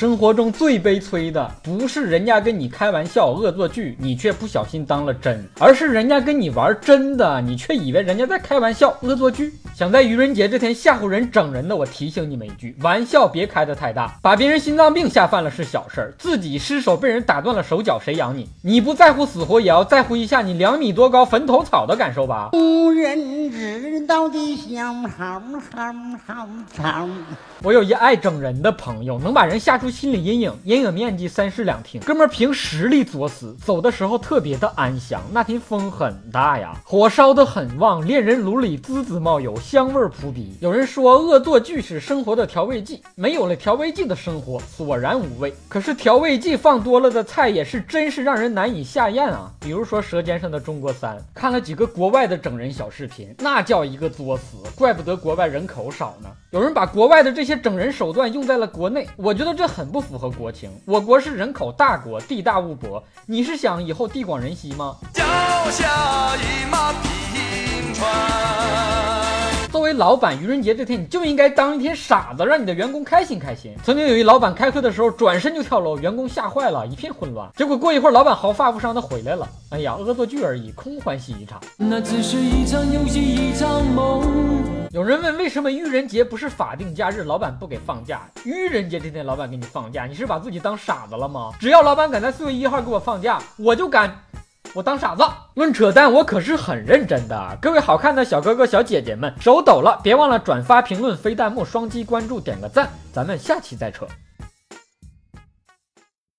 生活中最悲催的，不是人家跟你开玩笑、恶作剧，你却不小心当了真，而是人家跟你玩真的，你却以为人家在开玩笑、恶作剧。想在愚人节这天吓唬人、整人的，我提醒你们一句：玩笑别开得太大，把别人心脏病吓犯了是小事儿，自己失手被人打断了手脚，谁养你？你不在乎死活，也要在乎一下你两米多高坟头草的感受吧。人知道的小好好好好。我有一爱整人的朋友，能把人吓出心理阴影，阴影面积三室两厅。哥们儿凭实力作死，走的时候特别的安详。那天风很大呀，火烧得很旺，恋人炉里滋滋冒油，香味扑鼻。有人说恶作剧是生活的调味剂，没有了调味剂的生活索然无味。可是调味剂放多了的菜也是真是让人难以下咽啊。比如说《舌尖上的中国三》，看了几个国外的整人小视频，那叫一个作死，怪不得国外人口少呢。有人把国外的这些整人手段用在了国内，我觉得这很不符合国情。我国是人口大国，地大物博，你是想以后地广人稀吗？脚下一为老板，愚人节这天你就应该当一天傻子，让你的员工开心开心。曾经有一老板开会的时候转身就跳楼，员工吓坏了，一片混乱。结果过一会儿，老板毫发无伤的回来了。哎呀，恶作剧而已，空欢喜一场。那只是一场游戏，一场梦。有人问为什么愚人节不是法定假日，老板不给放假？愚人节这天老板给你放假，你是把自己当傻子了吗？只要老板敢在四月一号给我放假，我就敢。我当傻子，论扯淡，我可是很认真的。各位好看的小哥哥小姐姐们，手抖了，别忘了转发、评论、飞弹幕、双击关注、点个赞，咱们下期再扯。